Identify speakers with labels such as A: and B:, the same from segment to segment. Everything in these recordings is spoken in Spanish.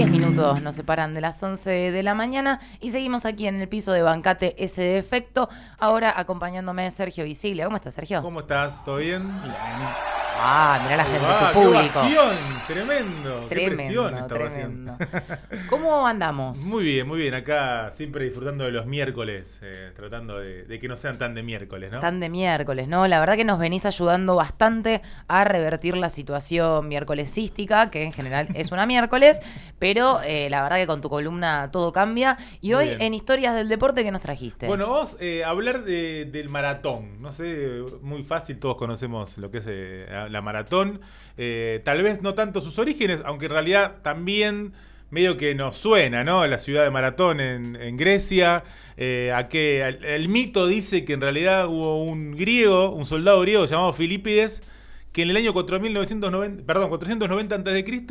A: 10 minutos nos separan de las 11 de la mañana y seguimos aquí en el piso de Bancate ese de efecto. Ahora acompañándome Sergio Visiglia. ¿Cómo estás, Sergio?
B: ¿Cómo estás? ¿Todo bien?
A: Bien. Ah, mirá la gente,
B: Ah,
A: tu
B: qué
A: público.
B: ovación, Tremendo. qué
A: Tremendo,
B: ovación.
A: tremendo. ¿Cómo andamos?
B: Muy bien, muy bien. Acá siempre disfrutando de los miércoles, eh, tratando de, de que no sean tan de miércoles, ¿no?
A: Tan de miércoles, ¿no? La verdad que nos venís ayudando bastante a revertir la situación miércolesística, que en general es una miércoles, pero eh, la verdad que con tu columna todo cambia. Y hoy en Historias del Deporte, ¿qué nos trajiste?
B: Bueno, vamos eh, hablar de- del maratón. No sé, muy fácil, todos conocemos lo que es la maratón. Eh, tal vez no tanto sus orígenes, aunque en realidad también medio que nos suena, ¿no? La ciudad de Maratón en, Grecia. eh, a que el, mito dice que en realidad hubo un griego, un soldado griego llamado Filipides, que en el año 4990, perdón, 490 a.C.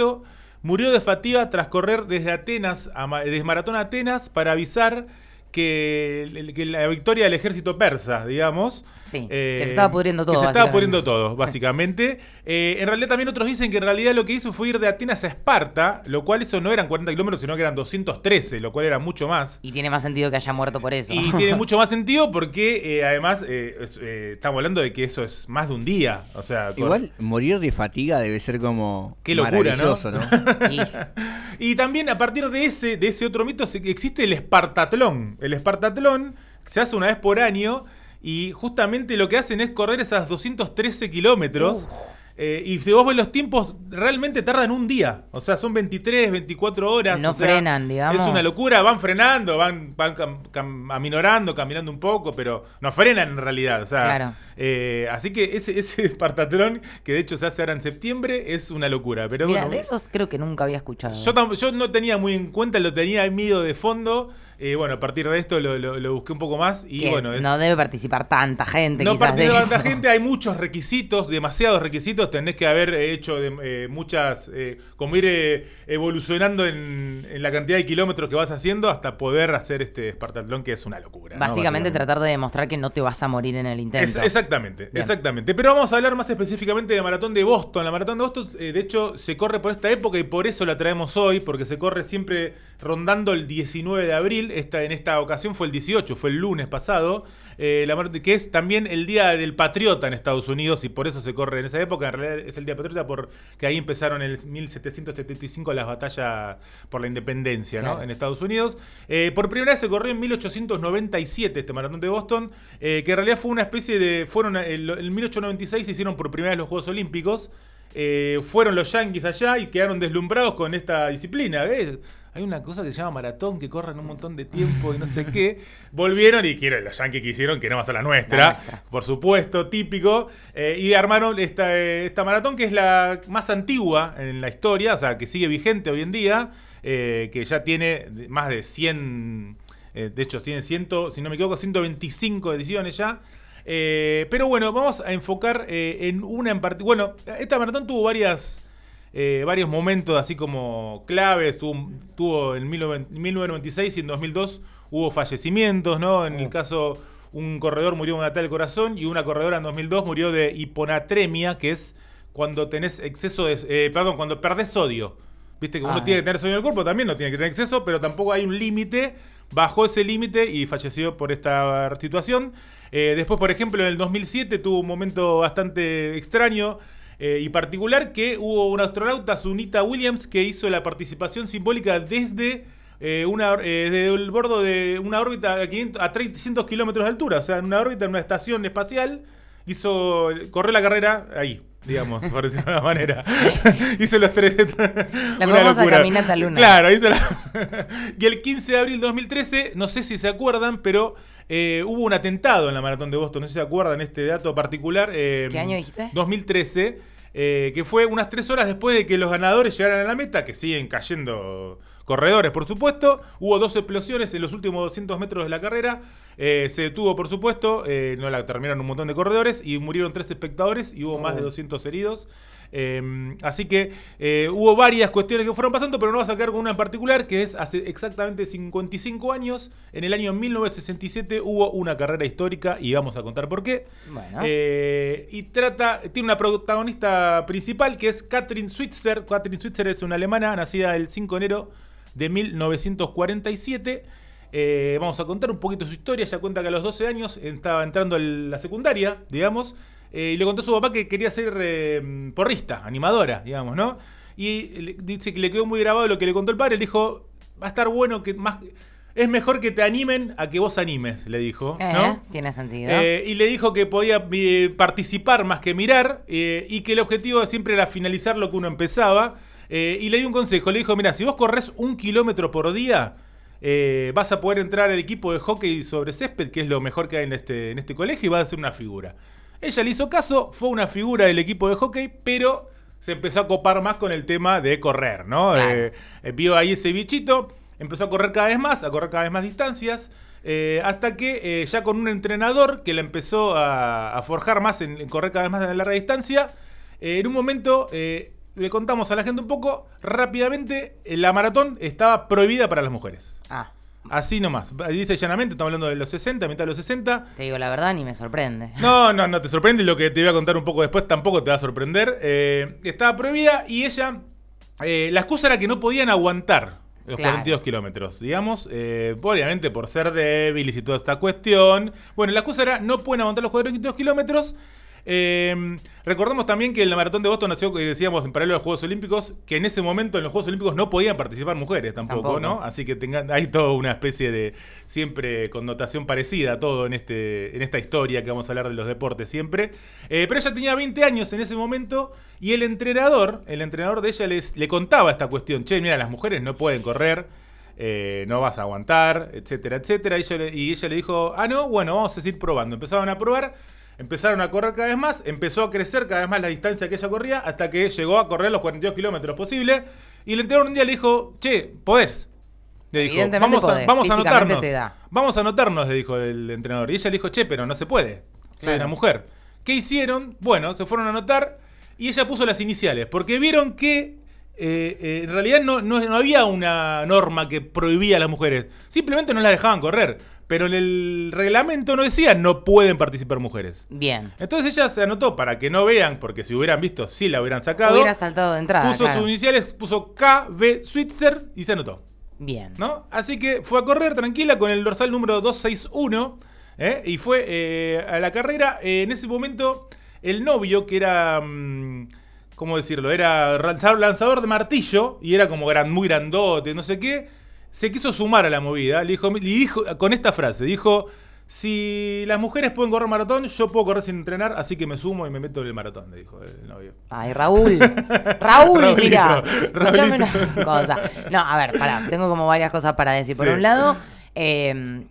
B: murió de fatiga tras correr desde Atenas, desde Maratón a Atenas, para avisar que, la victoria del ejército persa, digamos.
A: Sí,
B: eh,
A: que se estaba pudriendo todo,
B: Que se estaba pudriendo todo, básicamente. Eh, en realidad también otros dicen que en realidad lo que hizo fue ir de Atenas a Esparta, lo cual eso no eran 40 kilómetros, sino que eran 213, lo cual era mucho más.
A: Y tiene más sentido que haya muerto por eso.
B: Y tiene mucho más sentido porque eh, además eh, es- eh, estamos hablando de que eso es más de un día. O sea, con-
C: Igual morir de fatiga debe ser como
B: Qué locura, ¿no?
A: Y-
B: Y también a partir de ese, de ese otro mito existe el Espartatlón. El Espartatlón se hace una vez por año y justamente lo que hacen es correr esas 213 kilómetros. eh, y si vos ves los tiempos, realmente tardan un día. O sea, son 23, 24 horas.
A: No
B: o sea,
A: frenan, digamos.
B: Es una locura, van frenando, van, van cam- cam- aminorando, caminando un poco, pero no frenan en realidad. O sea,
A: Claro.
B: eh, así que ese, ese Espartatlón, que de hecho se hace ahora en septiembre, es una locura. Pero
A: Mira,
B: bueno,
A: de esos creo que nunca había escuchado.
B: yo, yo no tenía muy en cuenta, lo tenía medio de fondo. Eh, bueno, a partir de esto lo, lo- lo busqué un poco más y
A: Que
B: bueno, es,
A: no debe participar tanta gente,
B: no participa tanta gente, hay muchos requisitos, demasiados requisitos, tenés que haber hecho de- eh, muchas, eh, como ir eh, evolucionando en, en la cantidad de kilómetros que vas haciendo hasta poder hacer este Espartatlón que es una locura. ¿no?
A: Básicamente tratar de demostrar que no te vas a morir en el
B: Es-
A: intento.
B: exactamente,
A: Bien.
B: exactamente. Pero vamos a hablar más específicamente de Maratón de Boston. La Maratón de Boston, eh, de hecho, se corre por esta época y por eso la traemos hoy, porque se corre siempre rondando el 19 de abril. Esta, en esta ocasión fue el 18, fue el lunes pasado, eh, la que es también el Día del Patriota en Estados Unidos y por eso se corre en esa época. En realidad es el Día Patriota porque ahí empezaron en el 1775 las batallas por la independencia ¿no? En Estados Unidos. Eh, por primera vez se corrió en 1897 este maratón de Boston, eh, que en realidad fue una especie de. Fueron en 1896 se hicieron por primera vez los Juegos Olímpicos. eh, fueron los yankees allá y quedaron deslumbrados con esta disciplina. ¿ves? Hay una cosa que se llama maratón que corren un montón de tiempo y no sé qué. Volvieron y quiero los yankees quisieron que no más a la nuestra,
A: La nuestra.
B: por supuesto, típico. eh, y armaron esta, eh, esta maratón que es la más antigua en la historia, o sea, que sigue vigente hoy en día, eh, que ya tiene más de 100, eh, de hecho, tiene 100, si no me equivoco, 125 ediciones ya. Pero bueno, vamos a enfocar en una en particular. Bueno, esta maratón tuvo varias, eh, varios momentos así como claves. Tuvo, tuvo en 19- 1996 y en 2002 hubo fallecimientos, ¿no? En el caso, un corredor murió de un ataque al corazón y una corredora en 2002 murió de hiponatremia, que es cuando tenés exceso de. eh, perdón, cuando perdés sodio. Viste que uno
A: Ah,
B: tiene que tener sodio en el cuerpo, también no tiene que tener exceso, pero tampoco hay un límite. Bajó ese límite y falleció por esta situación. Eh, después, por ejemplo, en el 2007 tuvo un momento bastante extraño eh, y particular que hubo una astronauta, Sunita Williams, que hizo la participación simbólica desde, eh, una, eh, desde el bordo de una órbita a, 500 a 300 kilómetros de altura, o sea, en una órbita, en una estación espacial, hizo, corrió la carrera ahí. Digamos, por decirlo de una manera. hizo los tres.
A: La
B: una
A: famosa
B: locura.
A: caminata lunar.
B: Claro, hizo la- y el 15 de abril de 2013, no sé si se acuerdan, pero eh, hubo un atentado en la maratón de Boston. No sé si se acuerdan este dato particular. eh,
A: ¿Qué año dijiste?
B: 2013, eh, que fue unas tres horas después de que los ganadores llegaran a la meta, que siguen cayendo corredores, por supuesto. Hubo dos explosiones en los últimos 200 metros de la carrera. Eh, se detuvo, por supuesto. eh, no la terminaron un montón de corredores y murieron tres espectadores y hubo más de 200 heridos. Eh, así que hubo varias cuestiones que fueron pasando, pero no vas a quedar con una en particular, que es hace exactamente 55 años, en el año 1967 hubo una carrera histórica y vamos a contar por qué.
A: Bueno.
B: Y trata, tiene una protagonista principal que es Katrin Switzer. Katrin Switzer es una alemana nacida el 5 de enero de 1947. Eh, vamos a contar un poquito su historia. Ella cuenta que a los 12 años estaba entrando a la secundaria, digamos, eh, y le contó a su papá que quería ser eh, porrista, animadora, digamos, ¿no? Y le- dice que le quedó muy grabado lo que le contó el padre. Le dijo, va a estar bueno que más... Es mejor que te animen a que vos animes, le dijo, ¿no?
A: Tiene sentido.
B: Y le dijo que podía participar más que mirar y que el objetivo siempre era finalizar lo que uno empezaba. Eh, y le dio un consejo, le dijo, mira, si vos corres un kilómetro por día, eh, vas a poder entrar al equipo de hockey sobre césped, que es lo mejor que hay en este, en este colegio, y vas a ser una figura. Ella le hizo caso, fue una figura del equipo de hockey, pero se empezó a copar más con el tema de correr, ¿no?
A: Claro.
B: Eh, vio ahí ese bichito, empezó a correr cada vez más, a correr cada vez más distancias, eh, hasta que eh, ya con un entrenador que la empezó a, a forjar más en, en correr cada vez más a larga distancia, eh, en un momento le contamos a la gente un poco, rápidamente, eh, la maratón estaba prohibida para las mujeres.
A: Ah,
B: Así nomás. Dice llanamente, estamos hablando de los 60, mitad de los 60.
A: te digo la verdad, ni me sorprende.
B: No, no, no te sorprende. Lo que te voy a contar un poco después tampoco te va a sorprender. Eh, estaba prohibida y ella. eh, la excusa era que no podían aguantar los
A: Claro.
B: 42 kilómetros, digamos. eh, obviamente por ser débiles y toda esta cuestión. Bueno, la excusa era no pueden aguantar los 42 kilómetros. Eh, recordemos también que el maratón de Boston nació, eh, decíamos, en paralelo a los Juegos Olímpicos, que en ese momento en los Juegos Olímpicos no podían participar mujeres tampoco,
A: Tampoco.
B: ¿no? Así que tengan, hay toda una especie de siempre connotación parecida a todo en, este, en esta historia que vamos a hablar de los deportes siempre. Eh, pero ella tenía 20 años en ese momento y el entrenador, el entrenador de ella les, le contaba esta cuestión, che, mira, las mujeres no pueden correr. eh, no vas a aguantar, etcétera, etcétera. Y ella, le, y ella le dijo, ah, no, bueno, vamos a seguir probando. Empezaron a probar, empezaron a correr cada vez más, empezó a crecer cada vez más la distancia que ella corría, hasta que llegó a correr los 42 kilómetros posibles. Y el entrenador un día le dijo, che, podés. Le dijo, vamos a, vamos a anotarnos. Vamos a anotarnos, le dijo el entrenador. Y ella le dijo, che, pero no se puede. Soy
A: Claro.
B: una mujer. ¿Qué hicieron? Bueno, se fueron a anotar y ella puso las iniciales, porque vieron que eh, eh, en realidad no, no- no había una norma que prohibía a las mujeres. Simplemente no las dejaban correr. Pero en el reglamento no decía no pueden participar mujeres.
A: Bien.
B: Entonces ella se anotó para que no vean, porque si hubieran visto, sí la hubieran sacado.
A: Hubiera saltado de entrada.
B: puso
A: claro.
B: sus iniciales, puso KB Switzer y se anotó.
A: Bien.
B: ¿no? Así que fue a correr tranquila con el dorsal número 261 ¿eh? y fue eh, a la carrera. Eh, en ese momento, el novio, que era. mm, ¿Cómo decirlo? Era lanzador, lanzador de martillo y era como gran, muy grandote, no sé qué. Se quiso sumar a la movida. Le dijo, le dijo con esta frase: dijo. Si las mujeres pueden correr maratón, yo puedo correr sin entrenar, así que me sumo y me meto en el maratón, le dijo el novio.
A: Ay, Raúl. Raúl,
B: Raulito,
A: mira.
B: Raulito.
A: Una cosa. No, a ver, pará. Tengo como varias cosas para decir. Por
B: Sí.
A: un lado, eh,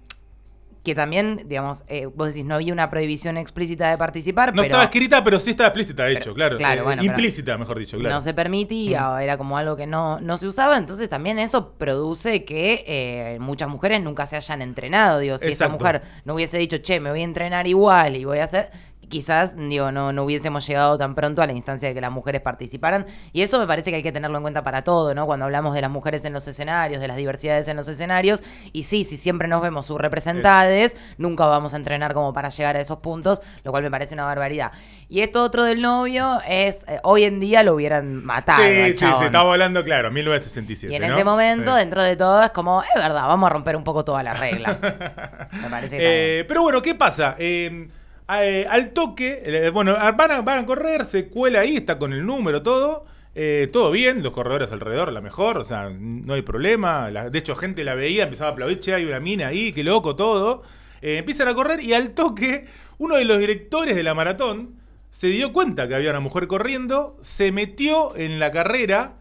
A: que también, digamos, eh, vos decís, no había una prohibición explícita de participar,
B: No
A: pero
B: estaba escrita, pero sí estaba explícita, de
A: Pero-
B: hecho, claro.
A: claro,
B: Eh,
A: bueno,
B: implícita, mejor dicho, claro. Mm.
A: no se permitía, o era como algo que no, no se usaba. Entonces también eso produce que eh, muchas mujeres nunca se hayan entrenado. Digo, si esa
B: Exacto.
A: mujer no hubiese dicho, che, me voy a entrenar igual y voy a hacer... Quizás, digo, no, no hubiésemos llegado tan pronto a la instancia de que las mujeres participaran. Y eso me parece que hay que tenerlo en cuenta para todo, ¿no? Cuando hablamos de las mujeres en los escenarios, de las diversidades en los escenarios. Y sí, si siempre nos vemos subrepresentadas, nunca vamos a entrenar como para llegar a esos puntos, lo cual me parece una barbaridad. Y esto otro del novio es, eh, hoy en día lo hubieran matado. al
B: Sí, sí, sí, estaba hablando, claro, 1967.
A: Y en
B: ¿no?
A: ese momento,
B: Sí.
A: dentro de todo, es como, es verdad, vamos a romper un poco todas las reglas. Me parece que
B: Eh, pero bueno, ¿qué pasa? Eh, eh, al toque, eh, bueno, van a, van a correr, se cuela ahí, está con el número, todo. eh, todo bien, los corredores alrededor, la mejor, o sea, no hay problema. la- de hecho, gente la veía, empezaba a aplaudir, che, hay una mina ahí, qué loco, todo. Empiezan a correr y al toque, uno de los directores de la maratón se dio cuenta que había una mujer corriendo, se metió en la carrera.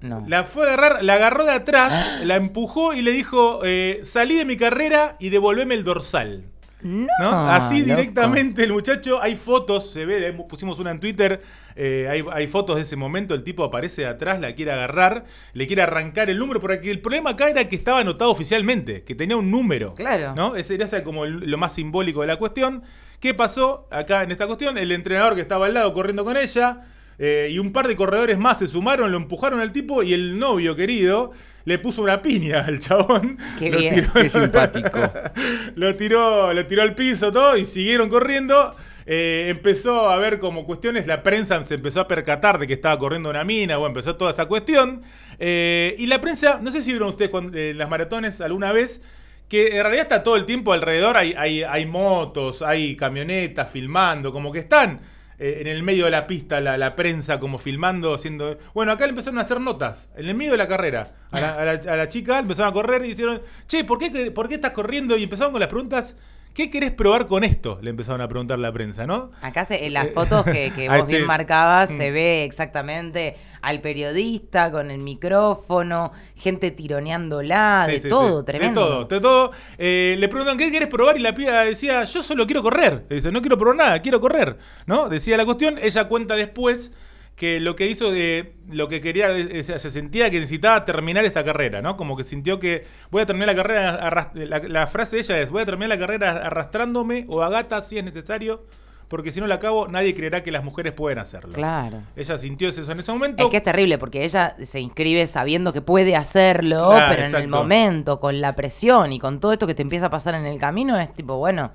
A: No.
B: La fue a agarrar, la agarró de atrás, la empujó y le dijo: Salí de mi carrera y devolveme el dorsal.
A: No,
B: ¿no? Así
A: loco.
B: directamente el muchacho, hay fotos, se ve, pusimos una en Twitter, eh, hay, hay fotos de ese momento, el tipo aparece de atrás, la quiere agarrar, le quiere arrancar el número, porque el problema acá era que estaba anotado oficialmente, que tenía un número.
A: Claro.
B: ¿no? Ese era como el- lo más simbólico de la cuestión. ¿Qué pasó acá en esta cuestión? El entrenador que estaba al lado corriendo con ella, eh, y un par de corredores más se sumaron, lo empujaron al tipo y el novio querido le puso una piña al chabón.
A: Qué
B: lo
A: bien.
B: tiró-
C: Qué simpático.
B: lo tiró, lo tiró al piso todo y siguieron corriendo. Eh, empezó a ver como cuestiones, la prensa se empezó a percatar de que estaba corriendo una mina, bueno, empezó toda esta cuestión. Eh, y la prensa, no sé si vieron ustedes cuando- eh, las maratones alguna vez, que en realidad está todo el tiempo alrededor, hay, hay, hay motos, hay camionetas filmando, como que están eh, en el medio de la pista la, la prensa como filmando, haciendo... Bueno, acá le empezaron a hacer notas, en el medio de la carrera. A la, a la- chica empezaron a correr y dijeron, che, ¿por qué, ¿por qué estás corriendo? Y empezaron con las preguntas, ¿qué querés probar con esto? Le empezaron a preguntar la prensa, ¿no?
A: Acá se- en las
B: Eh,
A: fotos que, vos bien marcabas
B: Mm.
A: se ve exactamente al periodista con el micrófono, gente tironeándola,
B: Sí,
A: de
B: sí,
A: todo,
B: sí.
A: tremendo.
B: De todo, de todo. Eh, le preguntan, ¿qué querés probar? Y la piba decía, yo solo quiero correr. Dice, no quiero probar nada, quiero correr. ¿No? Decía la cuestión. Ella cuenta después que lo que hizo de lo que quería, eh, se sentía que necesitaba terminar esta carrera, ¿no? Como que sintió que voy a terminar la carrera, la, la frase de ella es, voy a terminar la carrera arrastrándome o a gata si es necesario, porque si no la acabo nadie creerá que las mujeres pueden hacerlo.
A: Claro.
B: Ella sintió eso en ese momento.
A: Es que es terrible porque ella se inscribe sabiendo que puede hacerlo, pero en el momento, con la presión y con todo esto que te empieza a pasar en el camino, es tipo, bueno,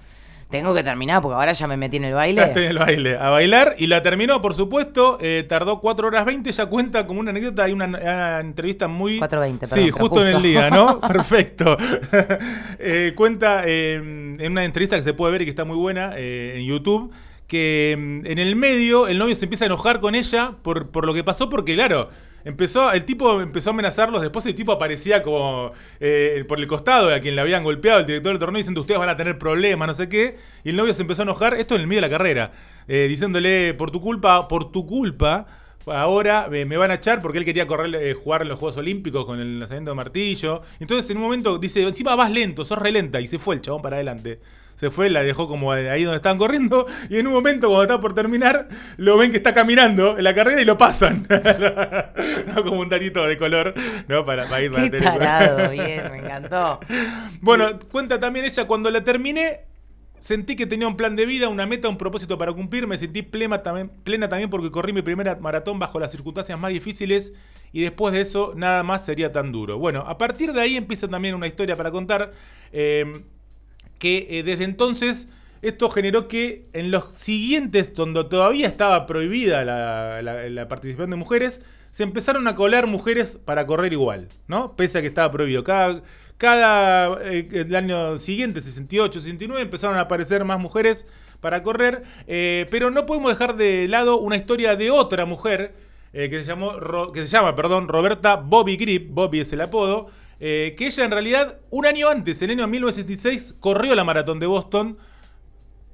A: tengo que terminar porque ahora ya me metí en el baile.
B: Ya estoy en el baile, a bailar. Y la terminó, por supuesto. eh, tardó 4 horas 20. Ya cuenta como una anécdota. Hay una, una entrevista muy.
A: 4:20, perdón,
B: Sí, justo, en el día, ¿no? Perfecto. Eh, cuenta eh, en una entrevista que se puede ver y que está muy buena eh, en YouTube. Que mm, en el medio el novio se empieza a enojar con ella por, por lo que pasó, porque claro. Empezó, el tipo empezó a amenazarlos, después el tipo aparecía como eh, por el costado a quien le habían golpeado, el director del torneo, diciendo ustedes van a tener problemas, no sé qué. Y el novio se empezó a enojar, esto en el medio de la carrera, eh, diciéndole, por tu culpa, por tu culpa, ahora me van a echar porque él quería correr, eh, jugar los Juegos Olímpicos con el lanzamiento de martillo. Entonces en un momento dice, encima vas lento, sos re lenta, y se fue el chabón para adelante. Se fue, la dejó como ahí donde estaban corriendo. Y en un momento, cuando está por terminar, lo ven que está caminando en la carrera y lo pasan. no, como un datito de color, ¿no? Para, para ir para
A: Qué
B: la película.
A: tarado, bien, me encantó.
B: Bueno, cuenta también ella, cuando la terminé, sentí que tenía un plan de vida, una meta, un propósito para cumplir. Me sentí plena también, plena también porque corrí mi primera maratón bajo las circunstancias más difíciles y después de eso nada más sería tan duro. Bueno, a partir de ahí empieza también una historia para contar eh, que eh, desde entonces esto generó que en los siguientes, donde todavía estaba prohibida la, participación de mujeres, se empezaron a colar mujeres para correr igual, ¿no? Pese a que estaba prohibido. Cada, cada eh, el año siguiente, 68, 69, empezaron a aparecer más mujeres para correr, eh, pero no podemos dejar de lado una historia de otra mujer que, se llamó, que se llama perdón, Roberta Bobby Grip, Bobby es el apodo, eh, que ella en realidad un año antes, en el año 1966, corrió la maratón de Boston,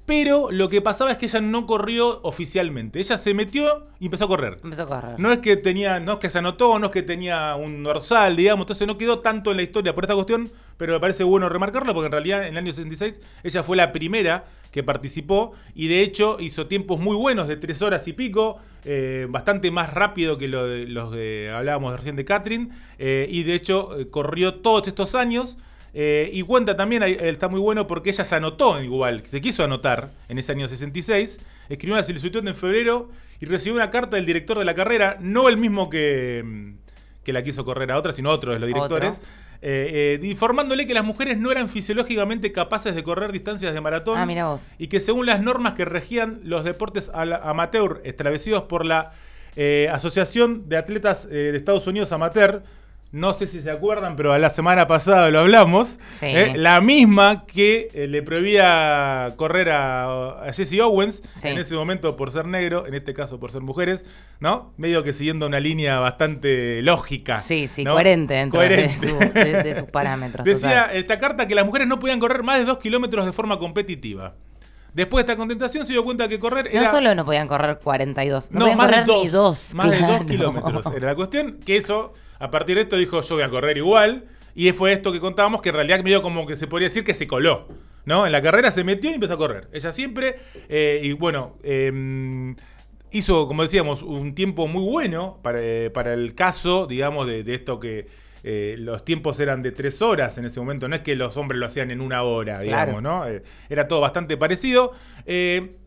B: pero lo que pasaba es que ella no corrió oficialmente. Ella se metió y empezó a correr.
A: Empezó a correr.
B: No es que tenía, no es que se anotó, no es que tenía un dorsal, digamos, entonces no quedó tanto en la historia por esta cuestión, pero me parece bueno remarcarlo porque en realidad en el año 66 ella fue la primera que participó y de hecho hizo tiempos muy buenos de tres horas y pico, eh, bastante más rápido que lo de, los que hablábamos recién de Catherine, eh, y de hecho eh, corrió todos estos años. Eh, y cuenta también, eh, está muy bueno porque ella se anotó igual, se quiso anotar en ese año 66, escribió una solicitud en febrero y recibió una carta del director de la carrera, no el mismo que, mm, que la quiso correr a otra, sino otro de los directores, eh, eh, informándole que las mujeres no eran fisiológicamente capaces de correr distancias de maratón
A: Ah, mira vos.
B: y que según las normas que regían los deportes amateur establecidos por la eh, Asociación de Atletas de Estados Unidos Amateur, no sé si se acuerdan, pero la semana pasada lo hablamos,
A: Sí.
B: eh, la misma que eh, le prohibía correr a, a Jesse Owens,
A: Sí.
B: en ese momento por ser negro, en este caso por ser mujeres, ¿no? Medio que siguiendo una línea bastante lógica.
A: Sí, sí,
B: ¿no?
A: coherente dentro de
B: Coherente.
A: su- de- de sus parámetros,
B: Decía
A: total.
B: esta carta que las mujeres no podían correr más de dos kilómetros de forma competitiva. Después de esta contentación se dio cuenta que correr
A: No
B: era...
A: solo no podían correr 42, no,
B: No,
A: podían
B: más de
A: correr
B: dos,
A: ni dos.
B: Más de dos kilómetros era la cuestión. Que eso, a partir de esto, dijo yo voy a correr igual. Y fue esto que contábamos, que en realidad medio como que se podría decir que se coló. ¿No? En la carrera se metió y empezó a correr. Ella siempre. eh, y bueno. eh, hizo, como decíamos, un tiempo muy bueno para, eh, para el caso, digamos, de, de esto que eh, los tiempos eran de tres horas en ese momento. No es que los hombres lo hacían en una hora, digamos,
A: Claro.
B: ¿no? Eh, era todo bastante parecido. Eh,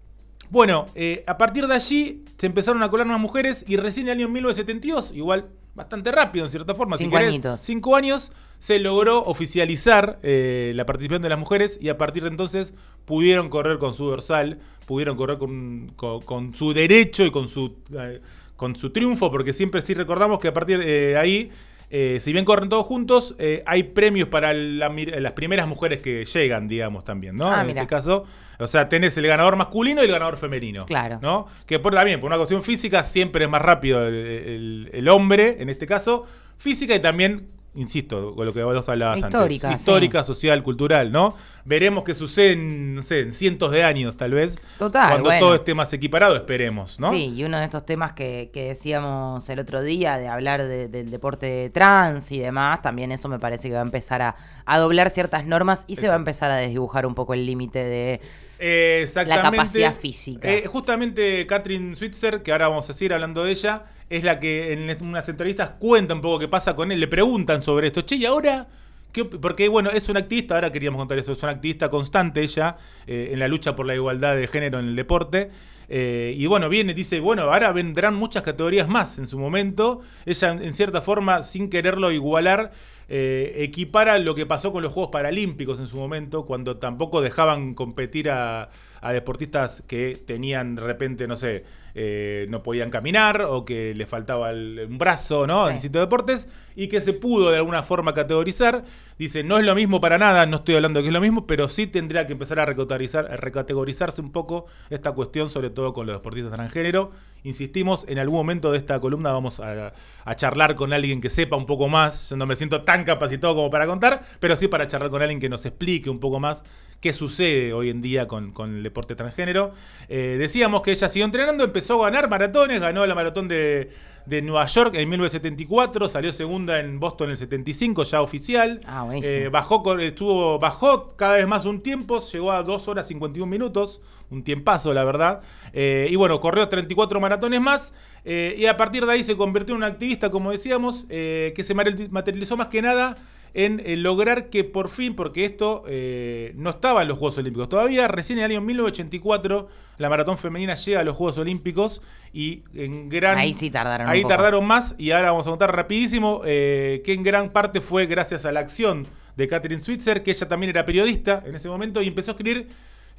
B: Bueno, a partir de allí se empezaron a colar más mujeres y recién en el año 1972, igual bastante rápido en cierta forma,
A: Cinco añitos.
B: cinco años, se logró oficializar eh, la participación de las mujeres y a partir de entonces pudieron correr con su dorsal, pudieron correr con, con- con su derecho y con su, eh, con su triunfo, porque siempre sí recordamos que a partir de ahí, eh, si bien corren todos juntos, eh, hay premios para la las primeras mujeres que llegan, digamos, también, ¿no?
A: Ah,
B: en
A: mira.
B: ese caso, o sea, tenés el ganador masculino y el ganador femenino.
A: Claro.
B: ¿no? Que por, también, por una cuestión física, siempre es más rápido el, el- el hombre, en este caso, física y también, insisto, con lo que vos hablabas
A: Histórica,
B: antes.
A: sí.
B: Histórica, social, cultural, ¿no? Veremos qué sucede en, no sé, en cientos de años, tal vez.
A: Total,
B: Cuando
A: bueno.
B: todo esté más equiparado, esperemos, ¿no?
A: Sí, y uno de estos temas que, que decíamos el otro día, de hablar de- del deporte trans y demás, también eso me parece que va a empezar a, a doblar ciertas normas y se va a empezar a desdibujar un poco el límite de...
B: Eh, exactamente.
A: La capacidad física.
B: Eh, justamente Catherine Switzer, que ahora vamos a seguir hablando de ella, es la que en unas entrevistas cuenta un poco qué pasa con él. Le preguntan sobre esto. Che, ¿y ahora? ¿Qué op- porque, bueno, es una activista, ahora queríamos contar eso, es una activista constante ella eh, en la lucha por la igualdad de género en el deporte. Eh, y bueno, viene, dice, bueno, ahora vendrán muchas categorías más en su momento. Ella, en cierta forma, sin quererlo igualar, eh, equipara lo que pasó con los Juegos Paralímpicos en su momento, cuando tampoco dejaban competir a, a deportistas que tenían de repente, no sé, eh, no podían caminar o que les faltaba el- un brazo, ¿no?
A: Sí.
B: En distintos deportes y que se pudo de alguna forma categorizar. Dice, no es lo mismo para nada, no estoy hablando de que es lo mismo, pero sí tendría que empezar a recategorizar, a recategorizarse un poco esta cuestión, sobre todo con los deportistas transgénero. Insistimos, en algún momento de esta columna vamos a, a charlar con alguien que sepa un poco más. Yo no me siento tan capacitado como para contar, pero sí para charlar con alguien que nos explique un poco más qué sucede hoy en día con, con el deporte transgénero. Eh, decíamos que ella siguió entrenando, empezó a ganar maratones, ganó la maratón de, de Nueva York en 1974, salió segunda en Boston en el 75, ya oficial.
A: Ah.
B: Eh, bajó, estuvo, bajó cada vez más un tiempo, llegó a 2 horas 51 minutos, un tiempazo, la verdad. Eh, y bueno, corrió 34 maratones más. eh, y a partir de ahí se convirtió en una activista, como decíamos, que se materializ- materializó más que nada en eh, lograr que por fin, porque esto eh, no estaba en los Juegos Olímpicos todavía, recién en el año 1984 la maratón femenina llega a los Juegos Olímpicos y en gran...
A: Ahí sí tardaron un
B: Ahí
A: poco.
B: tardaron más y ahora vamos a contar rapidísimo eh, que en gran parte fue gracias a la acción de Catherine Switzer, que ella también era periodista en ese momento y empezó a escribir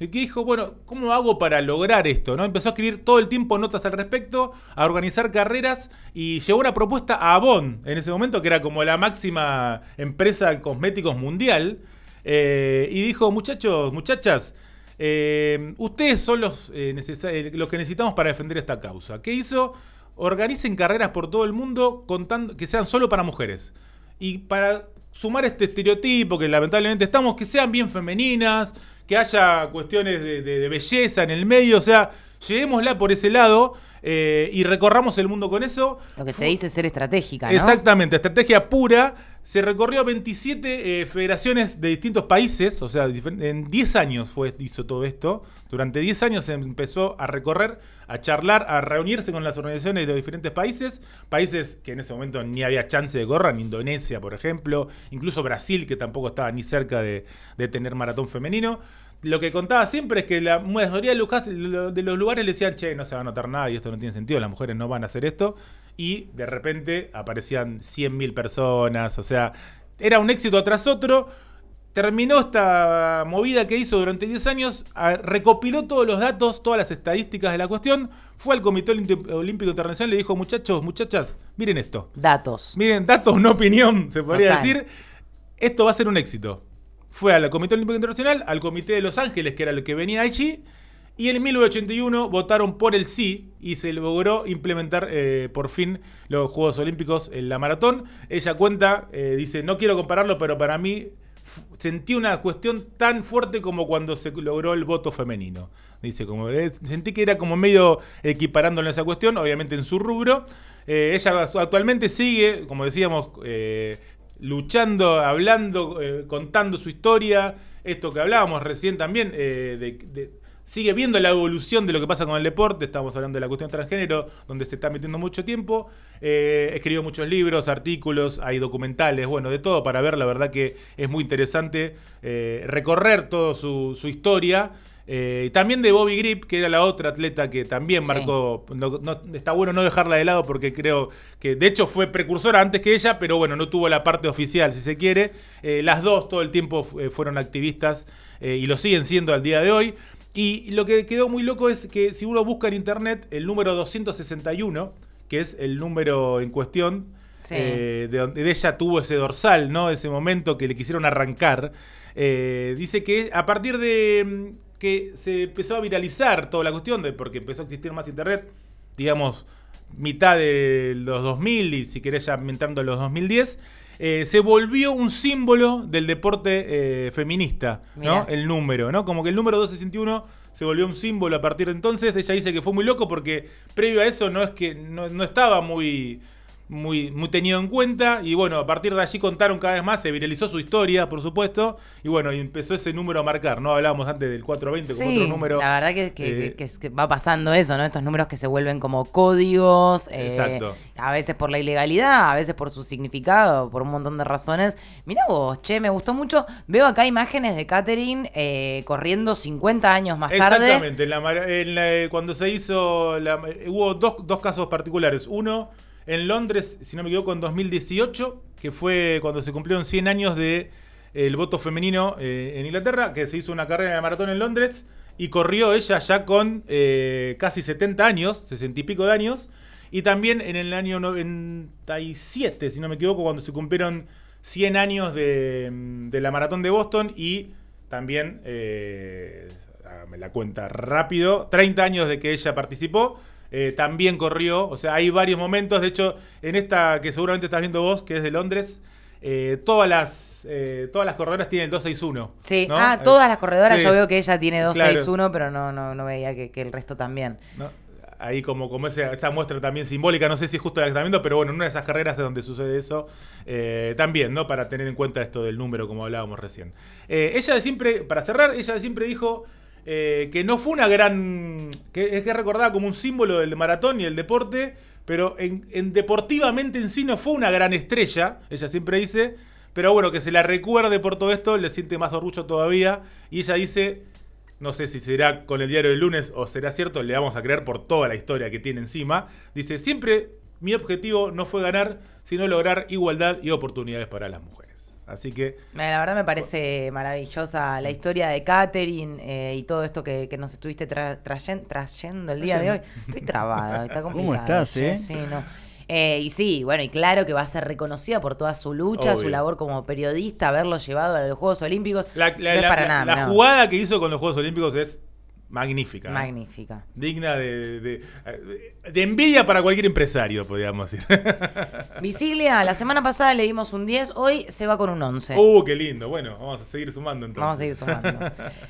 B: y que dijo, bueno, ¿cómo hago para lograr esto? ¿no? Empezó a escribir todo el tiempo notas al respecto, a organizar carreras y llevó una propuesta a Avon en ese momento, que era como la máxima empresa de cosméticos mundial, eh, y dijo, muchachos, muchachas, eh, ustedes son los, eh, los que necesitamos para defender esta causa. ¿Qué hizo? Organicen carreras por todo el mundo contando que sean solo para mujeres. Y para sumar este estereotipo que lamentablemente estamos, que sean bien femeninas, que haya cuestiones de, belleza en el medio, o sea, llevémosla por ese lado eh, y recorramos el mundo con eso.
A: Lo que se dice ser estratégica, ¿no?
B: Exactamente, estrategia pura. Se recorrió 27 eh, federaciones de distintos países, o sea, en 10 años fue, hizo todo esto. Durante 10 años se empezó a recorrer, a charlar, a reunirse con las organizaciones de diferentes países. Países que en ese momento ni había chance de correr, Indonesia, por ejemplo, incluso Brasil, que tampoco estaba ni cerca de, de tener maratón femenino. Lo que contaba siempre es que la mayoría de los, de los lugares le decían, che, no se va a notar nada y esto no tiene sentido, las mujeres no van a hacer esto. Y de repente aparecían 100.000 personas, o sea, era un éxito tras otro. Terminó esta movida que hizo durante 10 años, recopiló todos los datos, todas las estadísticas de la cuestión, fue al Comité Olímpico Internacional y le dijo, muchachos, muchachas, miren esto.
A: Datos.
B: Miren, datos, no opinión, se podría
A: Total.
B: decir. Esto va a ser un éxito. Fue al Comité Olímpico Internacional, al Comité de Los Ángeles, que era el que venía allí, y en 1981 votaron por el sí y se logró implementar eh, por fin los Juegos Olímpicos en la maratón. Ella cuenta, eh, dice, no quiero compararlo, pero para mí sentí una cuestión tan fuerte como cuando se logró el voto femenino. Dice, como eh, sentí que era como medio equiparándolo en esa cuestión, obviamente en su rubro. Eh, ella actualmente sigue, como decíamos, luchando, hablando, eh, contando su historia. Esto que hablábamos recién también, eh, sigue viendo la evolución de lo que pasa con el deporte. Estamos hablando de la cuestión transgénero, donde se está metiendo mucho tiempo. Eh, escribió muchos libros, artículos, hay documentales, bueno, de todo para ver. La verdad que es muy interesante recorrer toda su, su historia. Eh, también de Bobby Grip, que era la otra atleta que también
A: Sí.
B: marcó. no- no- está bueno no dejarla de lado porque creo que de hecho fue precursora antes que ella, pero bueno, no tuvo la parte oficial, si se quiere. Eh, las dos todo el tiempo eh, fueron activistas eh, y lo siguen siendo al día de hoy. Y lo que quedó muy loco es que si uno busca en internet el número 261, que es el número en cuestión,
A: Sí.
B: eh, de donde ella tuvo ese dorsal, ¿no? Ese momento que le quisieron arrancar. Eh, dice que a partir de mm, que se empezó a viralizar toda la cuestión, de, porque empezó a existir más internet, digamos, mitad de los 2000 y si querés ya entrando a los 2010, eh, se volvió un símbolo del deporte eh, feminista, ¿no? El número, ¿no? Como que el número 261 se volvió un símbolo a partir de entonces. Ella dice que fue muy loco porque previo a eso no es que no, no estaba muy, muy, muy tenido en cuenta. Y bueno, a partir de allí contaron cada vez más, se viralizó su historia, por supuesto. Y bueno, y empezó ese número a marcar, ¿no? Hablábamos antes del 420 como
A: Sí,
B: otro número.
A: la verdad que, que-
B: eh,
A: que que va pasando eso, ¿no? Estos números que se vuelven como códigos, eh,
B: Exacto.
A: a veces por la ilegalidad, a veces por su significado, por un montón de razones. Mirá vos, che, me gustó mucho. Veo acá imágenes de Catherine eh, corriendo 50 años más tarde.
B: Exactamente, en la mara- en la- eh, cuando se hizo, la- hubo dos, dos casos particulares. Uno en Londres, si no me equivoco, en 2018, que fue cuando se cumplieron 100 años de eh, el voto femenino eh, en Inglaterra, que se hizo una carrera de maratón en Londres y corrió ella ya con eh, casi 70 años, 60 y pico de años. Y también en el año 97, si no me equivoco, cuando se cumplieron 100 años de, de la maratón de Boston y también, eh, hágame la cuenta rápido, 30 años de que ella participó. Eh, también corrió, o sea, hay varios momentos. De hecho, en esta que seguramente estás viendo vos, que es de Londres, eh, todas las eh, todas las corredoras tienen el 261.
A: Sí,
B: ¿no?
A: ah, todas las corredoras,
B: sí.
A: yo veo que ella tiene
B: Claro.
A: 261, pero no, no, no veía que, que el resto también.
B: ¿no? Ahí como, como esa muestra también simbólica, no sé si es justo la que están viendo, pero bueno, en una de esas carreras es donde sucede eso eh, también, ¿no? Para tener en cuenta esto del número, como hablábamos recién. Eh, ella de siempre, para cerrar, ella siempre dijo eh, que no fue una gran... que es que recordaba como un símbolo del maratón y el deporte, pero en, en deportivamente en sí no fue una gran estrella, ella siempre dice, pero bueno, que se la recuerde por todo esto, le siente más orgullo todavía, y ella dice... No sé si será con el diario del lunes o será cierto, le vamos a creer por toda la historia que tiene encima. Dice, siempre mi objetivo no fue ganar, sino lograr igualdad y oportunidades para las mujeres. Así que,
A: La verdad me parece maravillosa la historia de Catherine eh, y todo esto que, que nos estuviste tra- trayen- trayendo el día de hoy. Estoy trabada, está complicado.
C: estás,
A: che,
C: eh?
A: Sí, no. Eh, y sí, bueno, y claro que va a ser reconocida por toda su lucha, su labor como periodista, haberlo llevado a los Juegos Olímpicos.
B: la,
A: no es
B: la-
A: para
B: la-
A: nada.
B: la
A: no.
B: jugada que hizo con los Juegos Olímpicos es magnífica. ¿eh?
A: Magnífica.
B: Digna de, de- de envidia para cualquier empresario, podríamos decir.
A: Visiglia, la semana pasada le dimos un 10, hoy se va con un 11.
B: uh, qué lindo. Bueno, vamos a seguir sumando entonces.
A: Vamos a seguir sumando.